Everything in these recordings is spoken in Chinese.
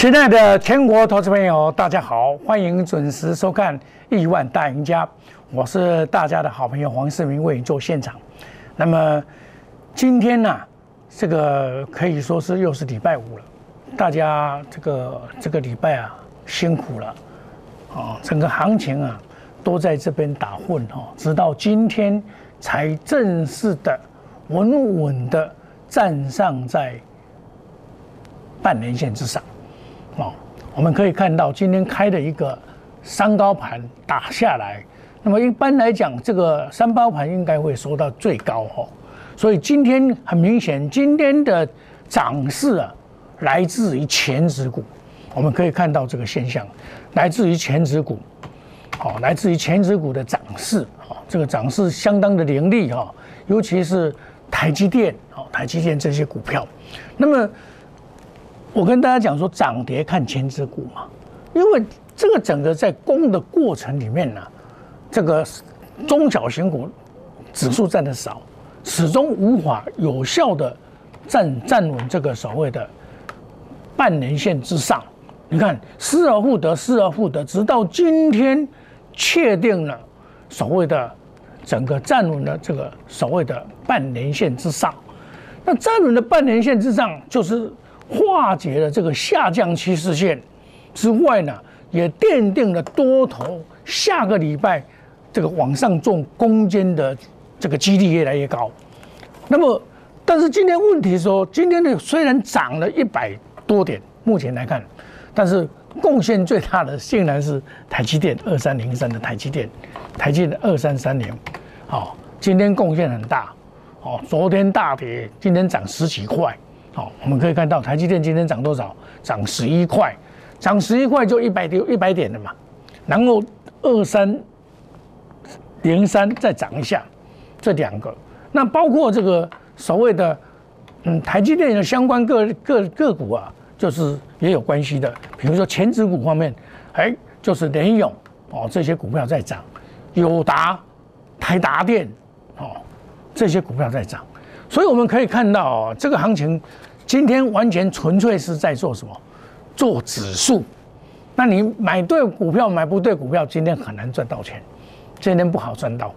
亲爱的全国投资朋友，大家好，欢迎准时收看《亿万大赢家》，我是大家的好朋友黄世明，为你做现场。那么今天呢，这个可以说是又是礼拜五了，大家这个这个礼拜啊辛苦了啊，整个行情啊都在这边打混哈，直到今天才正式的稳稳的站上在半年线之上。哦，我们可以看到今天开的一个三高盘打下来，那么一般来讲，这个三包盘应该会收到最高哈，所以今天很明显，今天的涨势啊，来自于前指股，我们可以看到这个现象，来自于前指股，好，来自于前指股的涨势，哦，这个涨势相当的凌厉哈，尤其是台积电，哦，台积电这些股票，那么。我跟大家讲说，涨跌看前指股嘛，因为这个整个在攻的过程里面呢，这个中小型股指数占的少，始终无法有效的站站稳这个所谓的半年线之上。你看，失而复得，失而复得，直到今天确定了所谓的整个站稳了这个所谓的半年线之上。那站稳的半年线之上，就是。化解了这个下降趋势线之外呢，也奠定了多头下个礼拜这个往上做攻坚的这个几率越来越高。那么，但是今天问题说，今天的虽然涨了一百多点，目前来看，但是贡献最大的竟然是台积电二三零三的台积电，台积电二三三零，好，今天贡献很大，哦，昨天大跌，今天涨十几块。好，我们可以看到台积电今天涨多少？涨十一块，涨十一块就一百点一百点的嘛。然后二三零三再涨一下，这两个，那包括这个所谓的嗯台积电的相关个个个股啊，就是也有关系的。比如说前指股方面，哎，就是联永哦这些股票在涨，友达、台达电哦这些股票在涨。所以我们可以看到，这个行情今天完全纯粹是在做什么？做指数。那你买对股票，买不对股票，今天很难赚到钱。今天不好赚到。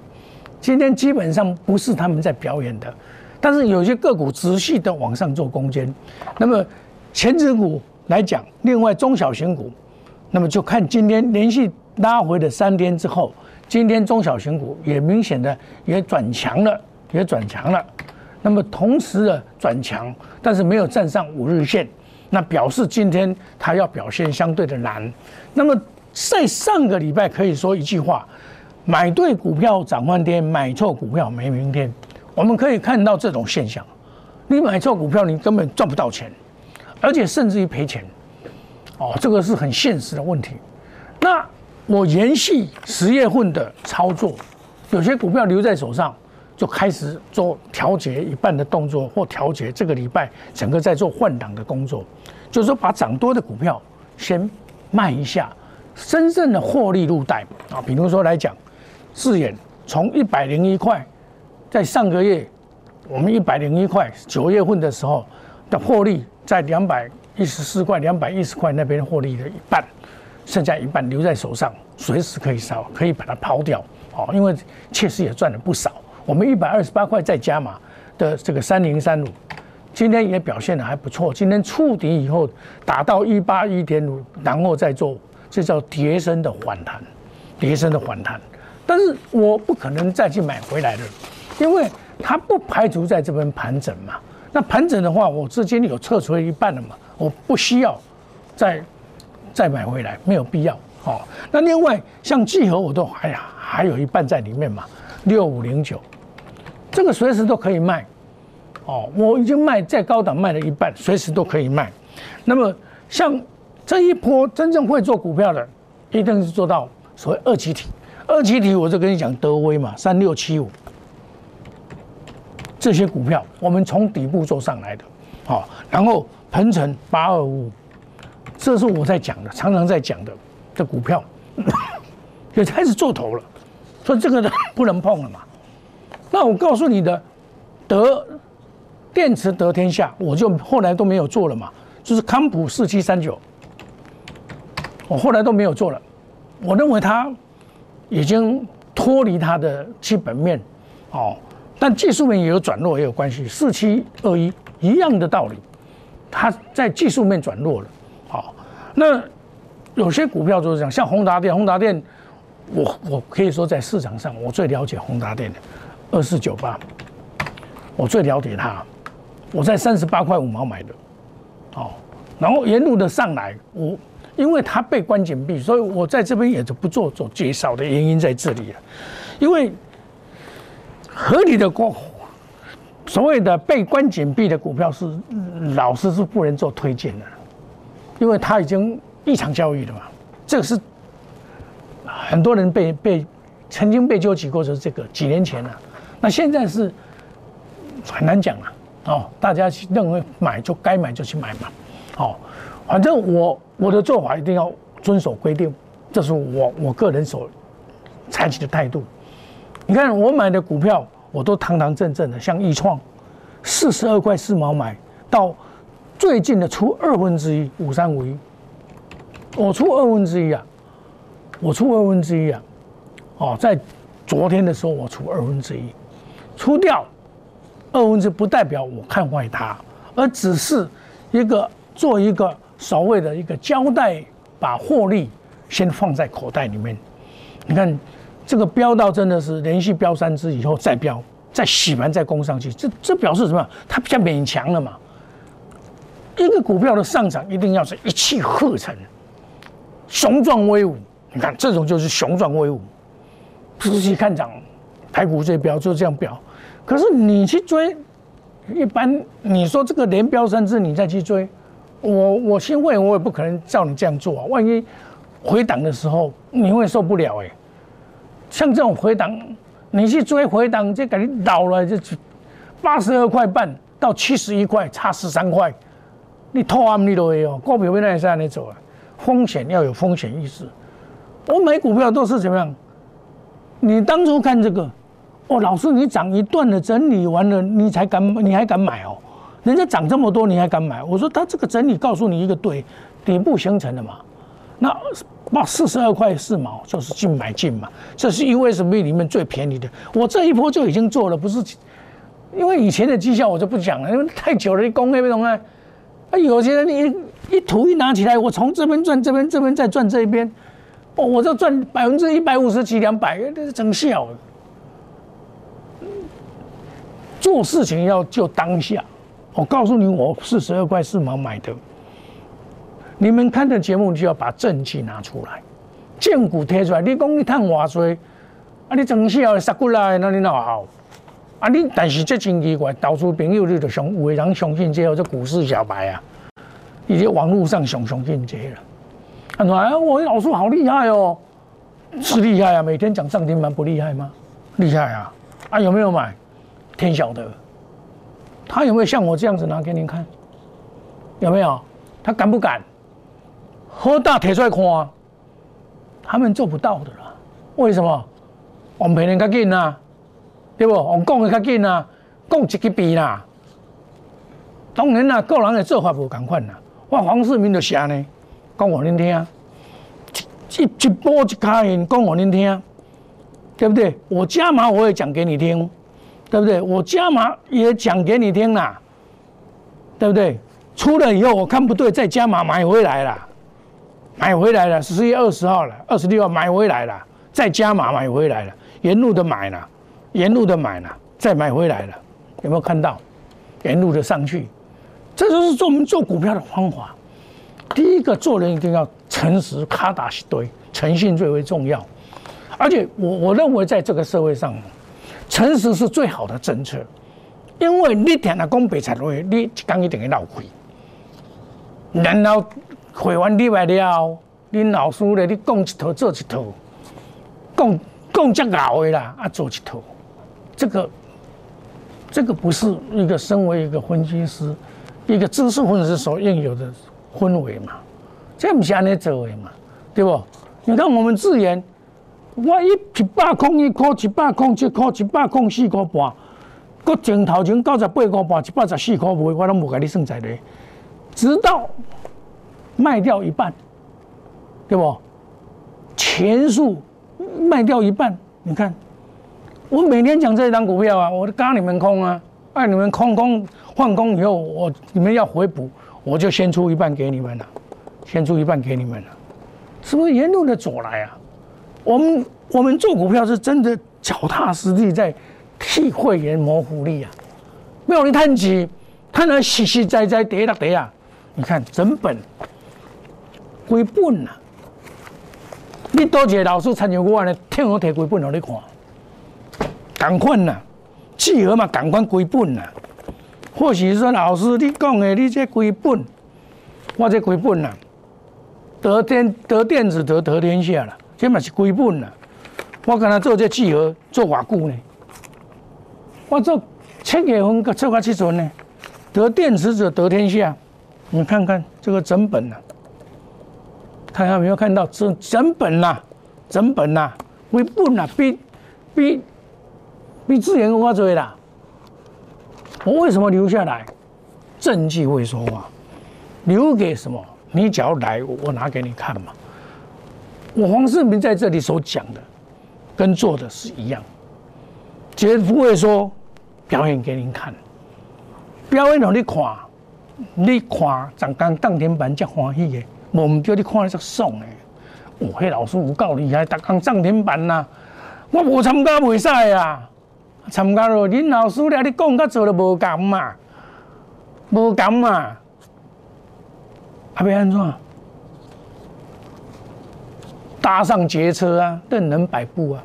今天基本上不是他们在表演的，但是有些个股持续的往上做攻坚。那么前指股来讲，另外中小型股，那么就看今天连续拉回的三天之后，今天中小型股也明显的也转强了，也转强了。那么同时的转强，但是没有站上五日线，那表示今天它要表现相对的难。那么在上个礼拜可以说一句话：买对股票涨翻天，买错股票没明天。我们可以看到这种现象，你买错股票，你根本赚不到钱，而且甚至于赔钱。哦，这个是很现实的问题。那我延续十月份的操作，有些股票留在手上。就开始做调节一半的动作，或调节这个礼拜整个在做换挡的工作，就是说把涨多的股票先卖一下，真正的获利入袋啊。比如说来讲，智远从一百零一块，在上个月我们一百零一块九月份的时候的获利在两百一十四块、两百一十块那边获利的一半，剩下一半留在手上，随时可以烧，可以把它抛掉哦，因为确实也赚了不少。我们一百二十八块再加码的这个三零三五，今天也表现的还不错。今天触底以后打到一八一点五，然后再做，这叫叠升的反弹，叠升的反弹。但是我不可能再去买回来了，因为它不排除在这边盘整嘛。那盘整的话，我资金有撤出一半了嘛，我不需要再再买回来，没有必要。好，那另外像聚合我都哎呀，还有一半在里面嘛，六五零九。这个随时都可以卖，哦，我已经卖在高档卖了一半，随时都可以卖。那么像这一波真正会做股票的，一定是做到所谓二级体。二级体我就跟你讲，德威嘛，三六七五这些股票，我们从底部做上来的，好，然后鹏程八二五，这是我在讲的，常常在讲的这股票，也开始做头了，所以这个不能碰了嘛。那我告诉你的，得电池得天下，我就后来都没有做了嘛。就是康普四七三九，我后来都没有做了。我认为它已经脱离它的基本面，哦，但技术面也有转弱，也有关系。四七二一一样的道理，它在技术面转弱了，好，那有些股票就是这样，像宏达电，宏达电，我我可以说在市场上我最了解宏达电的二四九八，我最了解它，我在三十八块五毛买的，哦，然后沿路的上来，我。因为它被关紧闭，所以我在这边也就不做做介绍的原因在这里了。因为合理的过所谓的被关紧闭的股票是老师是不能做推荐的，因为它已经异常交易了嘛。这个是很多人被被曾经被纠集过，就是这个几年前了。那现在是很难讲了哦。大家认为买就该买就去买嘛，哦。反正我我的做法一定要遵守规定，这是我我个人所采取的态度。你看我买的股票，我都堂堂正正的，像易创，四十二块四毛买到最近的出二分之一五三五一，我出二分之一啊，我出二分之一啊，哦，在昨天的时候我出二分之一，出掉二分之不代表我看坏它，而只是一个做一个。所谓的一个交代，把获利先放在口袋里面。你看，这个飙到真的是连续飙三只以后再飙，再洗盘再攻上去，这这表示什么？它比较勉强了嘛。一个股票的上涨一定要是一气呵成、雄壮威武。你看，这种就是雄壮威武。仔细看涨，排骨这标就这样标。可是你去追，一般你说这个连标三支，你再去追。我我新会我也不可能照你这样做啊！万一回档的时候你会受不了哎。像这种回档，你去追回档，这感觉倒了就八十二块半到七十一块，差十三块，你偷啊你都会哦，股票不能这样走啊！风险要有风险意识。我买股票都是怎么样？你当初看这个，哦，老师你涨一段的整理完了，你才敢你还敢买哦？人家涨这么多，你还敢买？我说他这个整理告诉你一个对，底部形成的嘛。那把四十二块四毛就是进买进嘛，这是 USB 里面最便宜的。我这一波就已经做了，不是因为以前的绩效我就不讲了，因为太久了，你公开不懂啊？啊，有些人一一图一拿起来，我从这边赚这边，这边再赚这一边，哦，我就赚百分之一百五十几两百，这是真笑。做事情要就当下。我告诉你，我四十二块四毛买的。你们看的节目就要把证据拿出来，荐股贴出来。你讲你探话说，啊，你真是要杀过来，那你哪好？啊，你但是这真奇怪，到处朋友你就相有人相信这，这股市小白啊，已经网络上相相信这了。啊，我老叔好厉害哦，是厉害啊，每天讲涨停板不厉害吗？厉害啊！啊，有没有买？天晓得。他有没有像我这样子拿给您看？有没有？他敢不敢？喝大铁出来看，他们做不到的啦。为什么？我们赔人较紧呐，对不？我们讲的较紧呐，讲一个币啦。当然啦，个人的做法不同款啦。我黄世明就写呢，讲我恁听，一一波一卡银，讲我恁听，对不对？我加码我也讲给你听。对不对？我加码也讲给你听啦，对不对？出了以后我看不对，再加码买回来了，买回来了，十月二十号了，二十六号买回来了，再加码买回来了，沿路的买了，沿路的买了，再买回来了，有没有看到？沿路的上去，这就是做我们做股票的方法。第一个做人一定要诚实，卡打一堆，诚信最为重要。而且我我认为在这个社会上。诚实是最好的政策，因为你听了讲白菜话，你讲一定会闹亏。然后会完你来了，你老师咧，你讲一套做一套，讲讲这熬的啦，啊做一套，这个这个不是一个身为一个分析师、一个知识分子所应有的氛围嘛？这不是安尼做的嘛？对不？你看我们自研。我一一百空一块，一百空一块，一百空四块半，搁前头前九十八块半，一百十四块卖，我拢无甲你算在内。直到卖掉一半，对不？钱数卖掉一半，你看，我每天讲这一张股票啊，我都嘎你们空啊，哎，你们空空换空以后，我你们要回补，我就先出一半给你们了，先出一半给你们了，是不是沿路的走来啊？我们我们做股票是真的脚踏实地在替会员谋福利啊，没有你叹气，看到实实在在跌了跌啊，你看整本归本啊。你多一个老师参照我呢，听我摕几本互你看，共款呐，契合嘛，共款几本呐。或许说老师你讲的，你这几本，我这几本呐，得天得电子得得天下了，这嘛是归本呐。我跟他做这契合做偌久呢？我做七月份做到七阵呢，得电池者得天下。你看看这个整本呐。看看有没有看到整整本呐，整本呐，为本呐，比比比资源更多啦。我为什么留下来？证据会说话，留给什么？你只要来，我拿给你看嘛。我黄世明在这里所讲的，跟做的是一样，绝不会说表演给您看，表演让你看，你看长刚当天板才欢喜的。我唔叫你看只爽诶！哦，迄老师有够厉害，逐工涨停板呐！我无参加袂使啊！参加了，恁老师咧，你讲甲做都无共嘛？无共嘛？啊，要安怎？搭上捷车啊，任人摆布啊！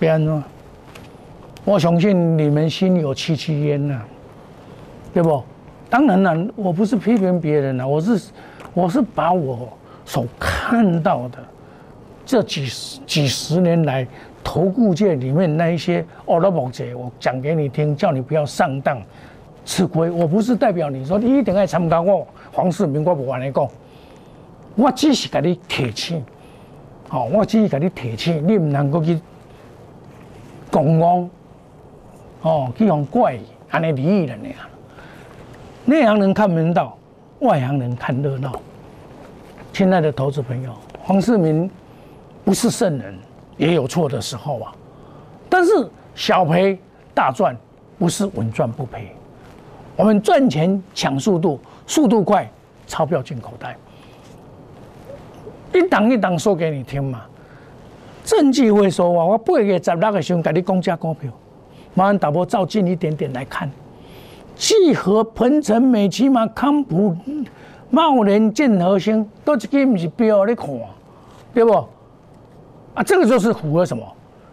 别安怎？我相信你们心有戚戚焉呐，对不？当然了，我不是批评别人啊，我是。我是把我所看到的这几十几十年来投顾界里面那一些奥拉伯者，我讲给你听，叫你不要上当吃亏。我不是代表你说你一定要参加我黄世明，我不玩你讲，我只是给你提醒，哦，我只是给你提醒，你唔能够去公安，哦，去用怪安尼利益的那样，那样人看门道。外行人看热闹，亲爱的投资朋友，黄世明不是圣人，也有错的时候啊。但是小赔大赚，不是稳赚不赔。我们赚钱抢速度，速度快，钞票进口袋。一档一档说给你听嘛，证据会说话。我八月十六个时候给你讲价股票，麻烦打波照近一点点来看。聚合、鹏程、美骑马、康普、茂联、建和兴，都一个不是标你看，对不？啊，这个就是符合什么？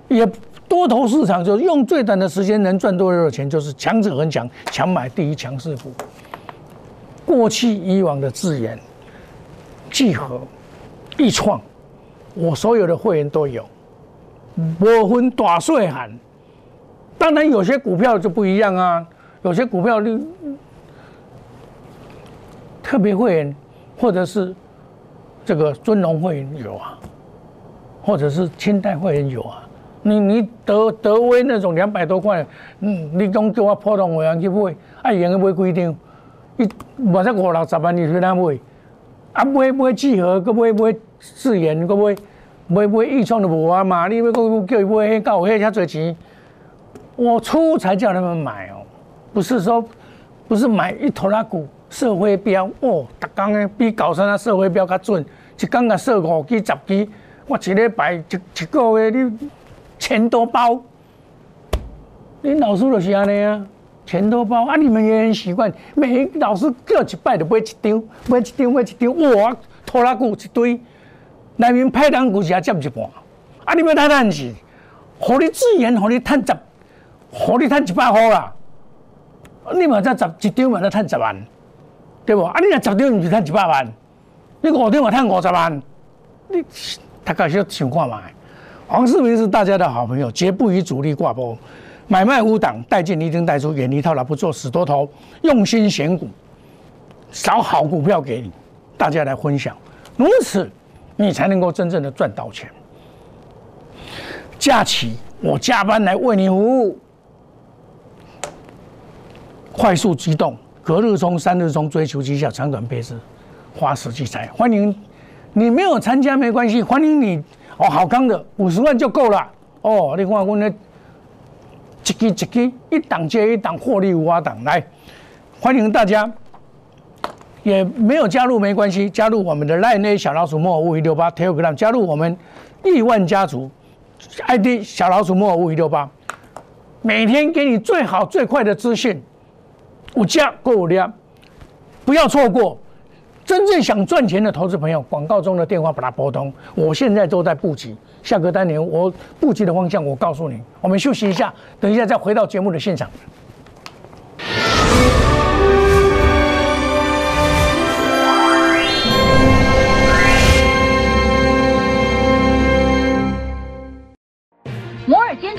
也多头市场就是用最短的时间能赚多少的钱，就是强者恒强，强买第一强势股。过去以往的字眼，聚合、必创，我所有的会员都有，我分大岁喊。当然有些股票就不一样啊。有些股票你特别会员，或者是这个尊荣会员有啊，或者是清代会员有啊。你你德德威那种两百多块，嗯，你讲叫我普通会员去买，啊，用去买几张？一或者五六十万你去哪买？啊，买买聚合，搁买买自研，搁买买买易创都无啊嘛？你要搁叫伊买迄搞迄遐侪钱？我出才叫他们买哦。不是说，不是买一头拉股社会标哦，逐工的比高山啊社会标较准，一工啊设五支十支，我一礼拜一一个月你钱多包，你老师就是安尼啊，钱多包啊，你们也很习惯，每老师叫一摆就买一张，买一张买一张，哇，拖拉股一堆，内面派单股也占一半，啊，你们太贪是，互你自然，互你赚十，互你赚一百块啦。你嘛才十一张嘛才赚十万，对不？啊，你若十张毋是赚一百万，你五张嘛赚五十万，你大概要想看嘛。黄世明是大家的好朋友，绝不与主力挂钩，买卖无档，带进一定带出，远离套牢，不做死多头，用心选股，找好股票给你，大家来分享，如此你才能够真正的赚到钱。假期我加班来为你服务。快速机动，隔日冲、三日冲，追求绩效，长短配置，花时聚财。欢迎你没有参加没关系，欢迎你哦，好康的五十万就够了哦。你看我那一支一支一档接一档获利五啊档来，欢迎大家，也没有加入没关系，加入我们的赖内小老鼠莫五一六八 Telegram，加入我们亿万家族 ID 小老鼠莫五一六八，每天给你最好最快的资讯，五加五量，不要错过。真正想赚钱的投资朋友，广告中的电话把它拨通。我现在都在布局，下个单年我布局的方向，我告诉你。我们休息一下，等一下再回到节目的现场。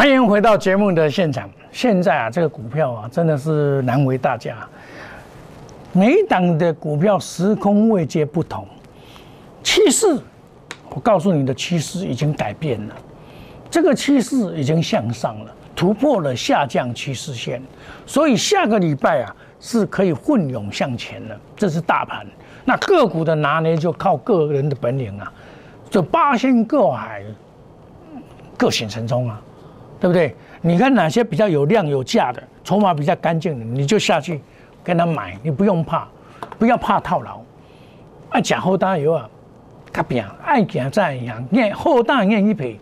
欢迎回到节目的现场。现在啊，这个股票啊，真的是难为大家。每一档的股票时空位阶不同，趋势，我告诉你的趋势已经改变了。这个趋势已经向上了，突破了下降趋势线，所以下个礼拜啊是可以混涌向前了。这是大盘，那个股的拿捏就靠个人的本领啊，就八仙过海，各显神通啊。对不对？你看哪些比较有量有价的，筹码比较干净的，你就下去跟他买，你不用怕，不要怕套牢。爱讲后大有啊，他变爱讲再一样，念后大念一赔，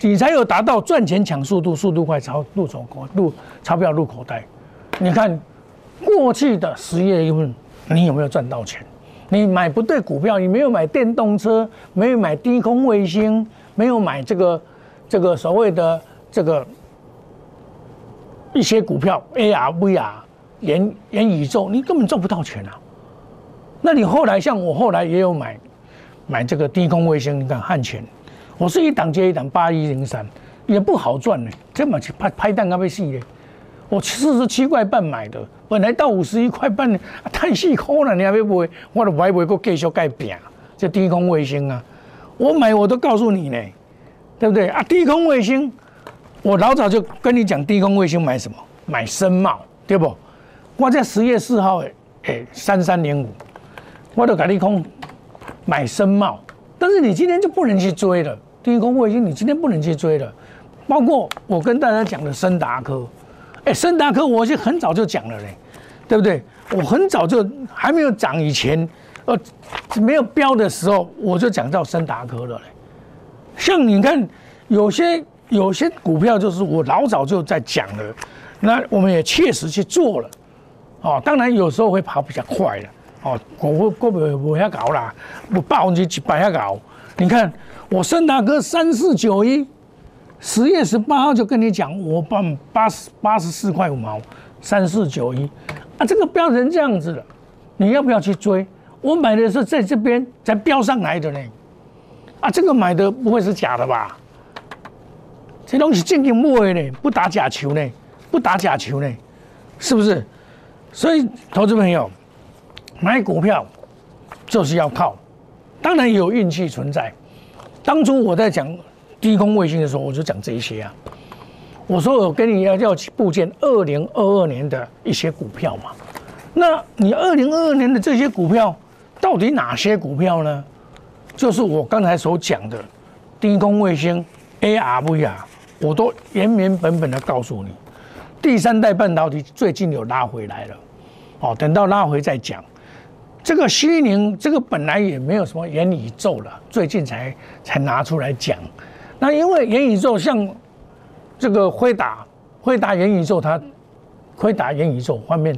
你才有达到赚钱抢速度，速度快钞入手口入钞票入口袋。你看过去的十月份，你有没有赚到钱？你买不对股票，你没有买电动车，没有买低空卫星，没有买这个这个所谓的。这个一些股票 AR、VR、元元宇宙，你根本赚不到钱啊！那你后来像我后来也有买买这个低空卫星，你看汉泉，我是一档接一档，八一零三也不好赚呢，这么去拍拍蛋咖啡细的，我四十七块半买的，本来到五十一块半，太细抠了，你还没买，我都买不过继续盖饼，这低空卫星啊，我买我都告诉你呢，对不对啊？低空卫星。我老早就跟你讲，低空卫星买什么？买深茂，对不？我在十月四号，哎，三三零五，我都跟你空买深茂。但是你今天就不能去追了，低空卫星你今天不能去追了。包括我跟大家讲的森达科，哎，森达科我就很早就讲了嘞，对不对？我很早就还没有涨以前，呃，没有标的时候，我就讲到森达科了嘞。像你看有些。有些股票就是我老早就在讲了，那我们也确实去做了，哦，当然有时候会跑比较快了，哦，我我我不要搞啦，我百分之几百要搞。你看我盛大哥三四九一，十月十八号就跟你讲，我办八十八十四块五毛，三四九一，啊，这个标成这样子了，你要不要去追？我买的是在这边才标上来的呢，啊，这个买的不会是假的吧？这东西正经不会呢，不打假球呢，不打假球呢，是不是？所以，投资朋友买股票就是要靠，当然有运气存在。当初我在讲低空卫星的时候，我就讲这一些啊。我说我跟你要要去部件二零二二年的一些股票嘛。那你二零二二年的这些股票，到底哪些股票呢？就是我刚才所讲的低空卫星 ARVR。我都原原本本的告诉你，第三代半导体最近有拉回来了，哦，等到拉回再讲。这个西宁，这个本来也没有什么元宇宙了，最近才才拿出来讲。那因为元宇宙像这个辉达，辉达元宇宙它，辉达元宇宙方面，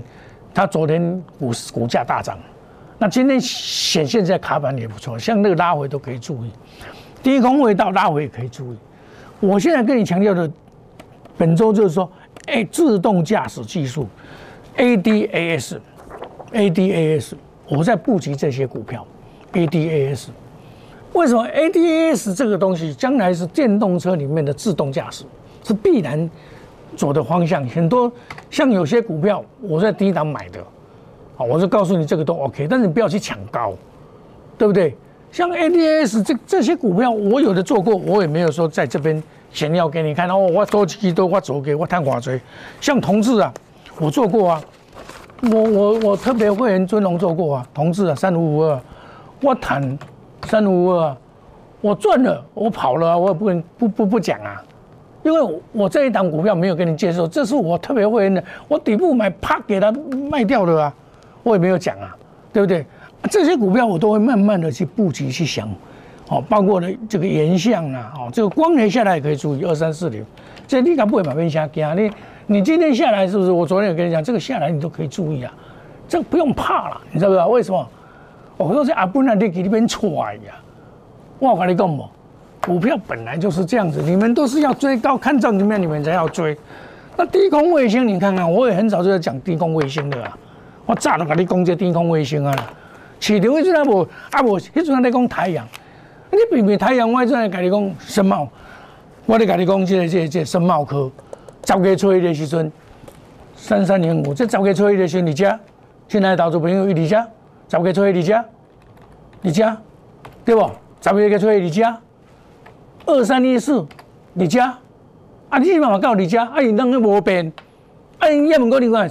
它昨天股股价大涨，那今天显现在卡板也不错，像那个拉回都可以注意，低空位到拉回也可以注意。我现在跟你强调的，本周就是说，哎，自动驾驶技术，ADAS，ADAS。我在布局这些股票，ADAS，为什么 ADAS 这个东西将来是电动车里面的自动驾驶是必然走的方向？很多像有些股票我在低档买的，好，我就告诉你这个都 OK，但是你不要去抢高，对不对？像 A D S 这这些股票，我有的做过，我也没有说在这边炫耀给你看哦，我多几多我走给我探寡追，像同志啊，我做过啊。我我我特别会员尊龙做过啊，同志啊，三五五二，我谈三五五二，我赚了，我跑了，我也不能不不不讲啊，因为我这一档股票没有跟你介绍，这是我特别会员的，我底部买啪给他卖掉的啊，我也没有讲啊，对不对？这些股票我都会慢慢的去布局去想，哦，包括呢这个沿向啊，哦，这个光年下来也可以注意二三四零，这你敢不会买分下惊你？你今天下来是不是？我昨天也跟你讲，这个下来你都可以注意啊，这个不用怕了，你知道不知道？为什么？我说是阿布那你给那边踹呀，我跟你讲嘛，股票本来就是这样子，你们都是要追高看涨里面，你们才要追。那低空卫星，你看看，我也很早就在讲低空卫星的啊，我早都跟你讲这低空卫星啊，市场迄阵啊无，啊无，迄阵在讲太阳，你偏偏太阳，我迄阵在跟你讲深茂，我咧跟你讲这这这深茂科。十月初一的时阵，三三零五，这十月初一的时候你家，现在投资朋友一你家，十月初一你家，你家，对不？十月初一你家，二三一四你家，啊，你慢慢到你家，啊，因人个无变，啊，因也问过你看，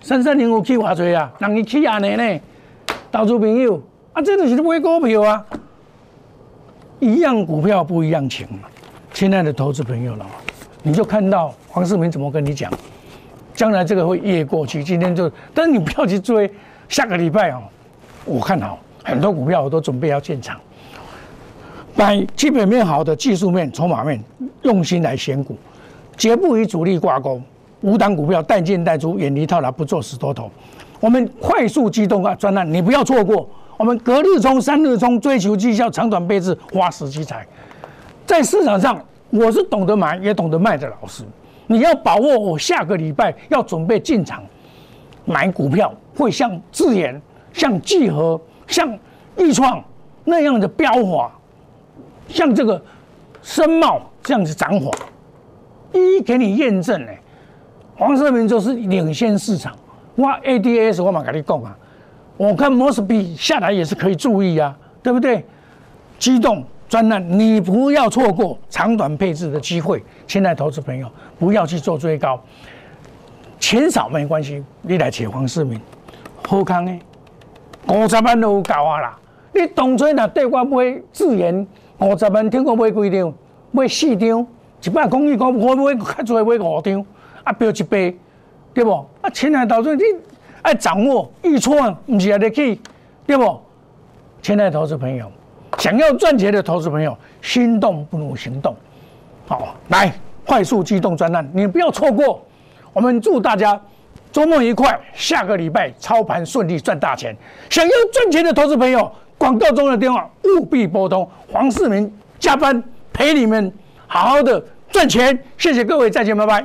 三三零五起偌济啊？人伊起安尼呢？投资朋友，啊，这就是买股票啊，一样股票不一样情嘛，亲爱的投资朋友了。你就看到黄世明怎么跟你讲，将来这个会越过去。今天就，但是你不要去追。下个礼拜哦，我看好很多股票，我都准备要进场，买基本面好的技术面、筹码面，用心来选股，绝不与主力挂钩。五档股票带进带出，远离套牢，不做死多头。我们快速机动啊，专栏你不要错过。我们隔日冲、三日冲，追求绩效，长短配置，花时机财，在市场上。我是懂得买也懂得卖的老师，你要把握我下个礼拜要准备进场买股票，会像智研、像聚合、像易创那样的飙华，像这个深茂这样子涨法，一一给你验证呢。黄世明就是领先市场，哇，ADS 我嘛跟你讲啊，我看摩斯比下来也是可以注意啊，对不对？激动。专栏，你不要错过长短配置的机会。亲爱投资朋友，不要去做追高，钱少没关系。你来找黄世明，好康的，五十万都有够啊啦！你当初若对我买自研五十万，听我买几张？买四张，一百公里讲我买较多买五张，啊标一百，对不？啊，亲爱的投资你爱掌握预创，唔是啊得去，对不？亲爱投资朋友。想要赚钱的投资朋友，心动不如行动。好，来快速机动专案，你不要错过。我们祝大家周末愉快，下个礼拜操盘顺利赚大钱。想要赚钱的投资朋友，广告中的电话务必拨通。黄世明加班陪你们好好的赚钱。谢谢各位，再见，拜拜。